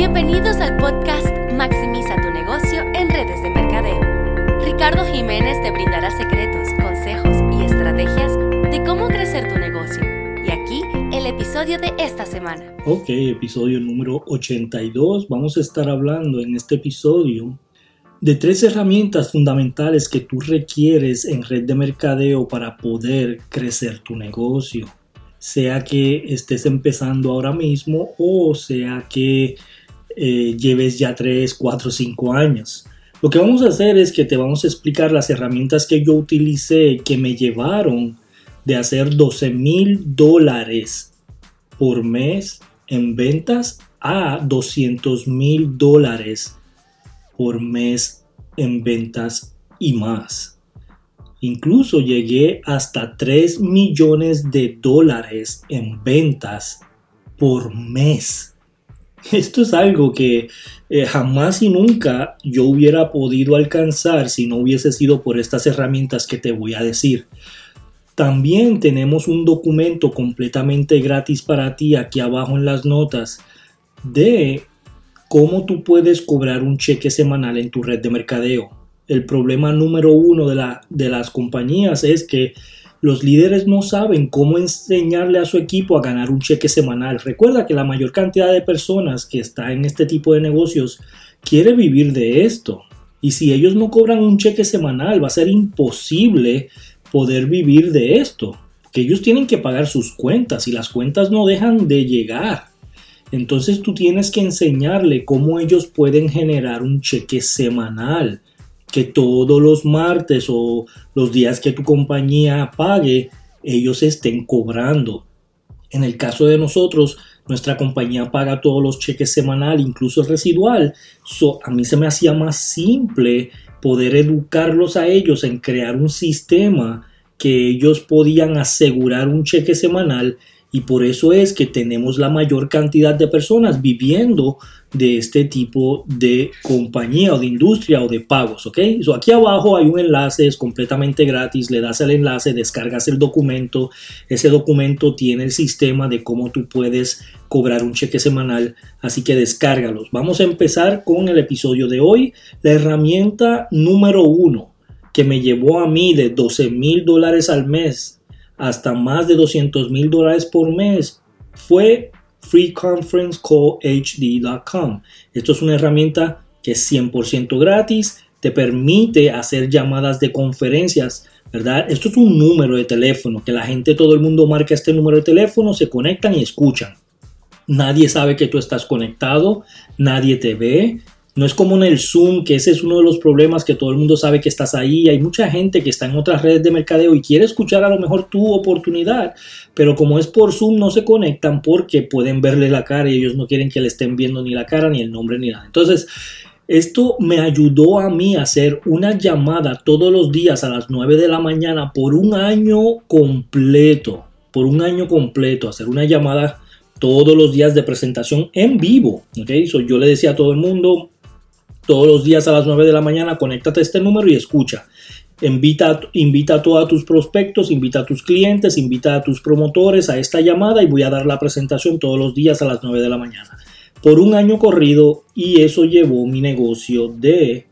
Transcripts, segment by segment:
Bienvenidos al podcast Maximiza tu negocio en redes de mercadeo. Ricardo Jiménez te brindará secretos, consejos y estrategias de cómo crecer tu negocio. Y aquí el episodio de esta semana. Ok, episodio número 82. Vamos a estar hablando en este episodio de tres herramientas fundamentales que tú requieres en red de mercadeo para poder crecer tu negocio. Sea que estés empezando ahora mismo o sea que eh, lleves ya 3, 4, 5 años. Lo que vamos a hacer es que te vamos a explicar las herramientas que yo utilicé que me llevaron de hacer 12 mil dólares por mes en ventas a 200 mil dólares por mes en ventas y más. Incluso llegué hasta 3 millones de dólares en ventas por mes. Esto es algo que eh, jamás y nunca yo hubiera podido alcanzar si no hubiese sido por estas herramientas que te voy a decir. También tenemos un documento completamente gratis para ti aquí abajo en las notas de cómo tú puedes cobrar un cheque semanal en tu red de mercadeo. El problema número uno de, la, de las compañías es que los líderes no saben cómo enseñarle a su equipo a ganar un cheque semanal. Recuerda que la mayor cantidad de personas que está en este tipo de negocios quiere vivir de esto. Y si ellos no cobran un cheque semanal, va a ser imposible poder vivir de esto. Que ellos tienen que pagar sus cuentas y las cuentas no dejan de llegar. Entonces tú tienes que enseñarle cómo ellos pueden generar un cheque semanal que todos los martes o los días que tu compañía pague, ellos estén cobrando. En el caso de nosotros, nuestra compañía paga todos los cheques semanal, incluso residual. a mí se me hacía más simple poder educarlos a ellos en crear un sistema que ellos podían asegurar un cheque semanal y por eso es que tenemos la mayor cantidad de personas viviendo de este tipo de compañía o de industria o de pagos, ¿ok? So aquí abajo hay un enlace, es completamente gratis, le das el enlace, descargas el documento, ese documento tiene el sistema de cómo tú puedes cobrar un cheque semanal, así que descárgalos. Vamos a empezar con el episodio de hoy, la herramienta número uno que me llevó a mí de 12 mil dólares al mes hasta más de 200 mil dólares por mes fue freeconferencecallhd.com. Esto es una herramienta que es 100% gratis, te permite hacer llamadas de conferencias, ¿verdad? Esto es un número de teléfono, que la gente, todo el mundo marca este número de teléfono, se conectan y escuchan. Nadie sabe que tú estás conectado, nadie te ve, no es como en el Zoom, que ese es uno de los problemas que todo el mundo sabe que estás ahí. Hay mucha gente que está en otras redes de mercadeo y quiere escuchar a lo mejor tu oportunidad, pero como es por Zoom no se conectan porque pueden verle la cara y ellos no quieren que le estén viendo ni la cara, ni el nombre, ni nada. Entonces, esto me ayudó a mí a hacer una llamada todos los días a las 9 de la mañana por un año completo. Por un año completo, hacer una llamada todos los días de presentación en vivo. ¿okay? yo le decía a todo el mundo, todos los días a las 9 de la mañana, conéctate a este número y escucha. Invita, invita a todos tus prospectos, invita a tus clientes, invita a tus promotores a esta llamada y voy a dar la presentación todos los días a las 9 de la mañana. Por un año corrido y eso llevó mi negocio de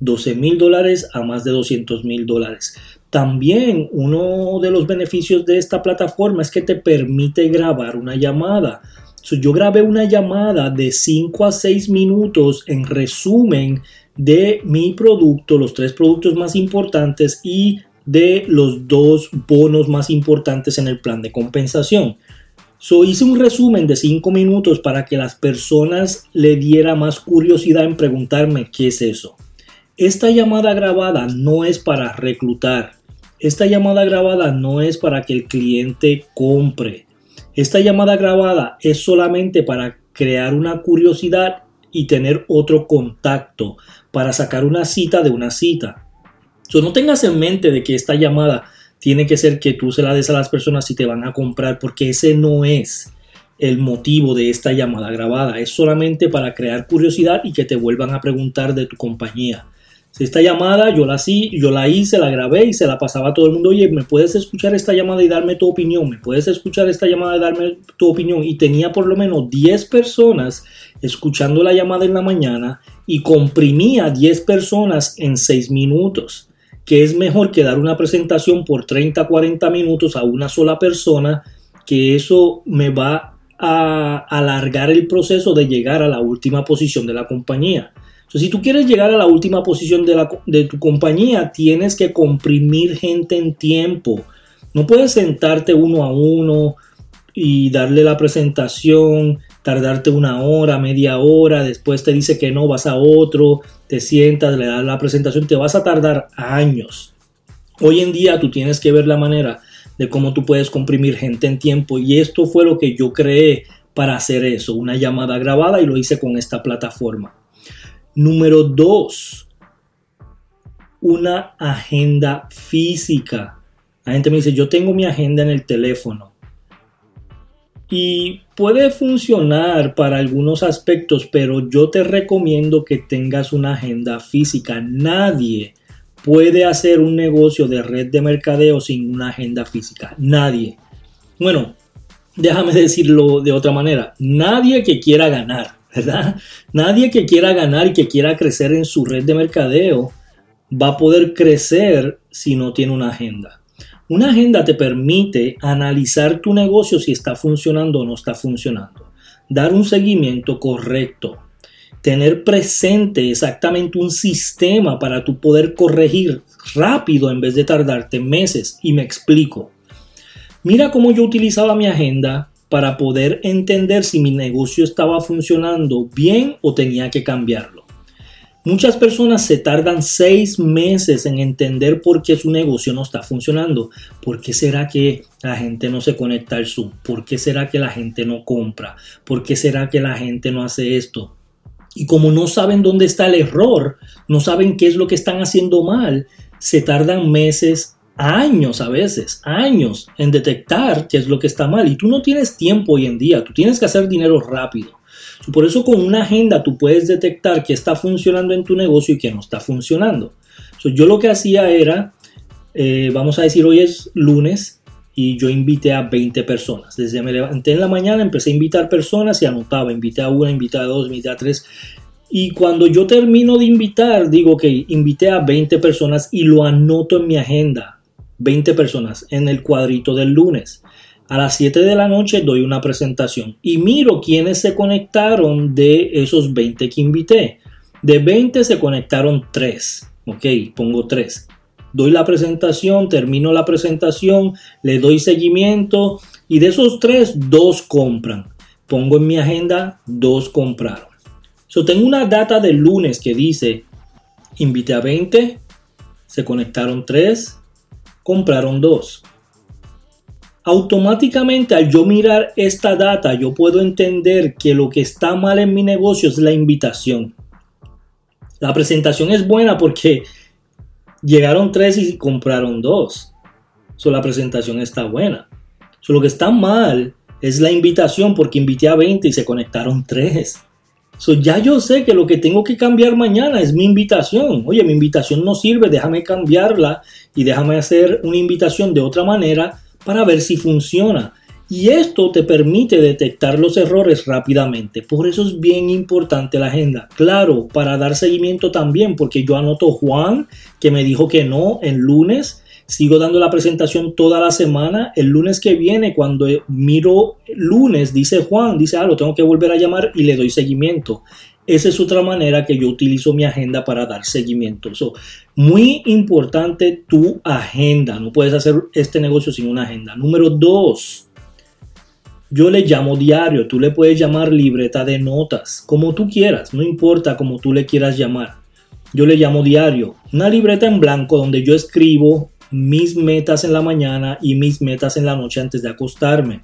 12 mil dólares a más de 200 mil dólares. También uno de los beneficios de esta plataforma es que te permite grabar una llamada yo grabé una llamada de 5 a 6 minutos en resumen de mi producto, los tres productos más importantes y de los dos bonos más importantes en el plan de compensación. So, hice un resumen de 5 minutos para que las personas le diera más curiosidad en preguntarme qué es eso. Esta llamada grabada no es para reclutar. Esta llamada grabada no es para que el cliente compre. Esta llamada grabada es solamente para crear una curiosidad y tener otro contacto, para sacar una cita de una cita. no tengas en mente de que esta llamada tiene que ser que tú se la des a las personas si te van a comprar, porque ese no es el motivo de esta llamada grabada. Es solamente para crear curiosidad y que te vuelvan a preguntar de tu compañía. Si esta llamada yo la, yo la hice, la grabé y se la pasaba a todo el mundo. Oye, ¿me puedes escuchar esta llamada y darme tu opinión? ¿Me puedes escuchar esta llamada y darme tu opinión? Y tenía por lo menos 10 personas escuchando la llamada en la mañana y comprimía 10 personas en 6 minutos que es mejor que dar una presentación por 30, 40 minutos a una sola persona, que eso me va a alargar el proceso de llegar a la última posición de la compañía. Si tú quieres llegar a la última posición de, de tu compañía, tienes que comprimir gente en tiempo. No puedes sentarte uno a uno y darle la presentación, tardarte una hora, media hora, después te dice que no, vas a otro, te sientas, le das la presentación, te vas a tardar años. Hoy en día tú tienes que ver la manera de cómo tú puedes comprimir gente en tiempo y esto fue lo que yo creé para hacer eso, una llamada grabada y lo hice con esta plataforma. Número dos, una agenda física. La gente me dice, yo tengo mi agenda en el teléfono. Y puede funcionar para algunos aspectos, pero yo te recomiendo que tengas una agenda física. Nadie puede hacer un negocio de red de mercadeo sin una agenda física. Nadie. Bueno, déjame decirlo de otra manera. Nadie que quiera ganar ¿verdad? Nadie que quiera ganar y que quiera crecer en su red de mercadeo va a poder crecer si no tiene una agenda. Una agenda te permite analizar tu negocio si está funcionando o no está funcionando, dar un seguimiento correcto, tener presente exactamente un sistema para tu poder corregir rápido en vez de tardarte meses. Y me explico. Mira cómo yo utilizaba mi agenda para poder entender si mi negocio estaba funcionando bien o tenía que cambiarlo. Muchas personas se tardan seis meses en entender por qué su negocio no está funcionando. ¿Por qué será que la gente no se conecta al Zoom? ¿Por qué será que la gente no compra? ¿Por qué será que la gente no hace esto? Y como no saben dónde está el error, no saben qué es lo que están haciendo mal, se tardan meses años a veces, años en detectar qué es lo que está mal. Y tú no tienes tiempo hoy en día, tú tienes que hacer dinero rápido. Por eso con una agenda tú puedes detectar qué está funcionando en tu negocio y qué no está funcionando. yo lo que hacía era, eh, vamos a decir, hoy es lunes y yo invité a 20 personas. Desde me levanté en la mañana, empecé a invitar personas y anotaba, invité a una, invité a dos, invité a tres. Y cuando yo termino de invitar, digo que invité a 20 personas y lo anoto en mi agenda 20 personas en el cuadrito del lunes. A las 7 de la noche doy una presentación y miro quiénes se conectaron de esos 20 que invité. De 20 se conectaron 3. Ok, pongo 3. Doy la presentación, termino la presentación, le doy seguimiento y de esos 3, 2 compran. Pongo en mi agenda, 2 compraron. So, tengo una data del lunes que dice, invité a 20, se conectaron 3, compraron dos. Automáticamente al yo mirar esta data, yo puedo entender que lo que está mal en mi negocio es la invitación. La presentación es buena porque llegaron tres y compraron dos. So, la presentación está buena. Lo que está mal es la invitación porque invité a 20 y se conectaron tres. So, ya yo sé que lo que tengo que cambiar mañana es mi invitación. Oye, mi invitación no sirve, déjame cambiarla y déjame hacer una invitación de otra manera para ver si funciona. Y esto te permite detectar los errores rápidamente. Por eso es bien importante la agenda. Claro, para dar seguimiento también, porque yo anoto Juan, que me dijo que no el lunes, Sigo dando la presentación toda la semana. El lunes que viene, cuando miro lunes, dice Juan, dice, ah, lo tengo que volver a llamar y le doy seguimiento. Esa es otra manera que yo utilizo mi agenda para dar seguimiento. muy importante tu agenda. No puedes hacer este negocio sin una agenda. Número dos, yo le llamo diario. Tú le puedes llamar libreta de notas, como tú quieras. No importa como tú le quieras llamar. Yo le llamo diario. Una libreta en blanco donde yo escribo mis metas en la mañana y mis metas en la noche antes de acostarme.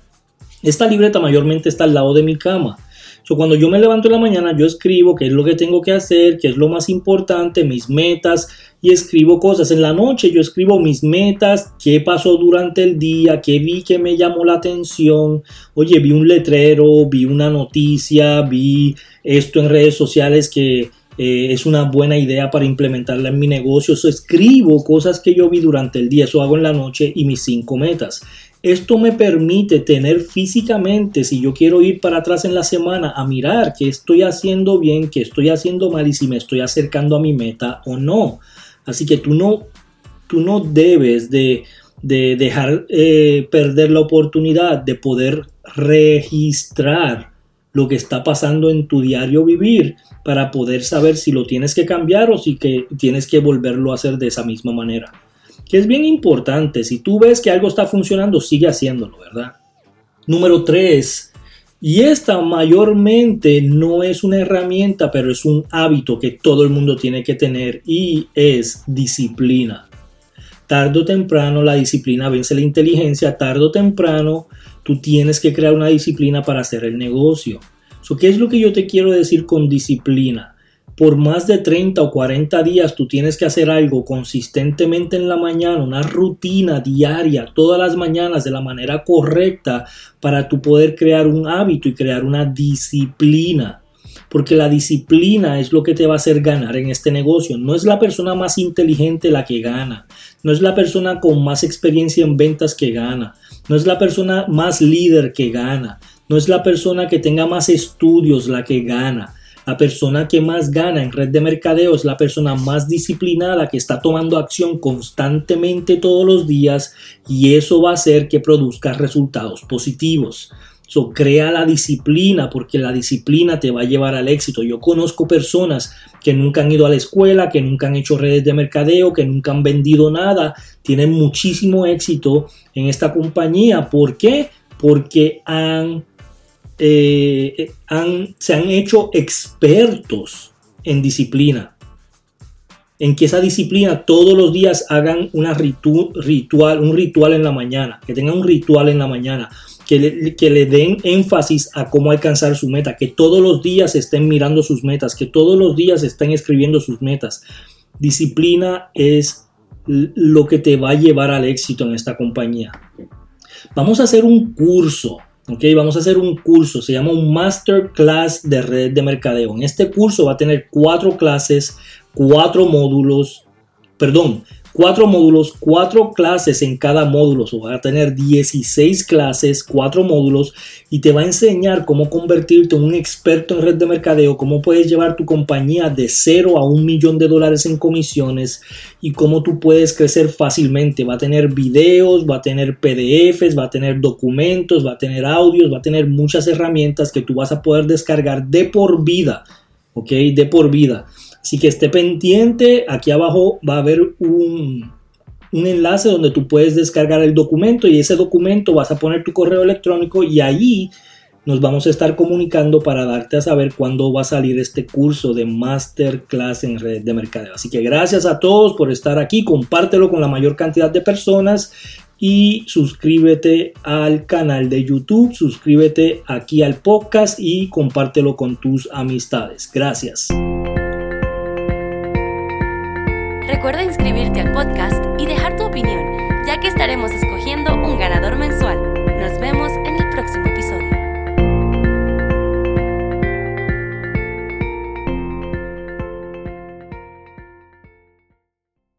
Esta libreta mayormente está al lado de mi cama. So, cuando yo me levanto en la mañana, yo escribo qué es lo que tengo que hacer, qué es lo más importante, mis metas y escribo cosas. En la noche yo escribo mis metas, qué pasó durante el día, qué vi que me llamó la atención. Oye, vi un letrero, vi una noticia, vi esto en redes sociales que eh, es una buena idea para implementarla en mi negocio. Eso escribo cosas que yo vi durante el día, eso hago en la noche y mis cinco metas. Esto me permite tener físicamente, si yo quiero ir para atrás en la semana, a mirar qué estoy haciendo bien, qué estoy haciendo mal y si me estoy acercando a mi meta o no. Así que tú no, tú no debes de, dejar eh, perder la oportunidad de poder registrar lo que está pasando en tu diario vivir para poder saber si lo tienes que cambiar o si que tienes que volverlo a hacer de esa misma manera. Que es bien importante, si tú ves que algo está funcionando, sigue haciéndolo, ¿verdad? Número 3. Y esta mayormente no es una herramienta, pero es un hábito que todo el mundo tiene que tener y es disciplina. Tardo o temprano la disciplina vence la inteligencia, tarde o temprano Tú tienes que crear una disciplina para hacer el negocio. ¿Qué es lo que yo te quiero decir con disciplina? Por más de 30 o 40 días tú tienes que hacer algo consistentemente en la mañana, una rutina diaria, todas las mañanas de la manera correcta para tú poder crear un hábito y crear una disciplina porque la disciplina es lo que te va a hacer ganar en este negocio. No es la persona más inteligente la que gana, no es la persona con más experiencia en ventas que gana, no es la persona más líder que gana, no es la persona que tenga más estudios la que gana. La persona que más gana en red de mercadeo es la persona más disciplinada que está tomando acción constantemente todos los días y eso va a hacer que produzca resultados positivos. Crea la disciplina porque la disciplina te va a llevar al éxito. Yo conozco personas que nunca han ido a la escuela, que nunca han hecho redes de mercadeo, que nunca han vendido nada, tienen muchísimo éxito en esta compañía. ¿Por qué? Porque han, eh, han, se han hecho expertos en disciplina en que esa disciplina todos los días hagan una ritual, un ritual en la mañana, que tengan un ritual en la mañana, que le, den énfasis a cómo alcanzar su meta, que todos los días estén mirando sus metas, que todos los días estén escribiendo sus metas. Disciplina es lo que te va a llevar al éxito en esta compañía. Vamos a hacer un curso Ok, vamos a hacer un curso, se llama un Masterclass de red de mercadeo. En este curso va a tener cuatro clases, cuatro módulos, perdón, cuatro módulos, cuatro clases en cada módulo. O va a tener 16 clases, cuatro módulos y te va a enseñar cómo convertirte en un experto en red de mercadeo, cómo puedes llevar tu compañía de cero a un millón de dólares en comisiones y cómo tú puedes crecer fácilmente. Va a tener videos, va a tener PDFs, va a tener documentos, va a tener audios, va a tener muchas herramientas que tú vas a poder descargar de por vida. ¿Ok? De por vida. Así que esté pendiente, aquí abajo va a haber un, enlace donde tú puedes descargar el documento y ese documento vas a poner tu correo electrónico y ahí nos vamos a estar comunicando para darte a saber cuándo va a salir este curso de Masterclass en red de mercadeo. Así que gracias a todos por estar aquí, compártelo con la mayor cantidad de personas y suscríbete al canal de YouTube, suscríbete aquí al podcast y compártelo con tus amistades. Gracias. Recuerda inscribirte al podcast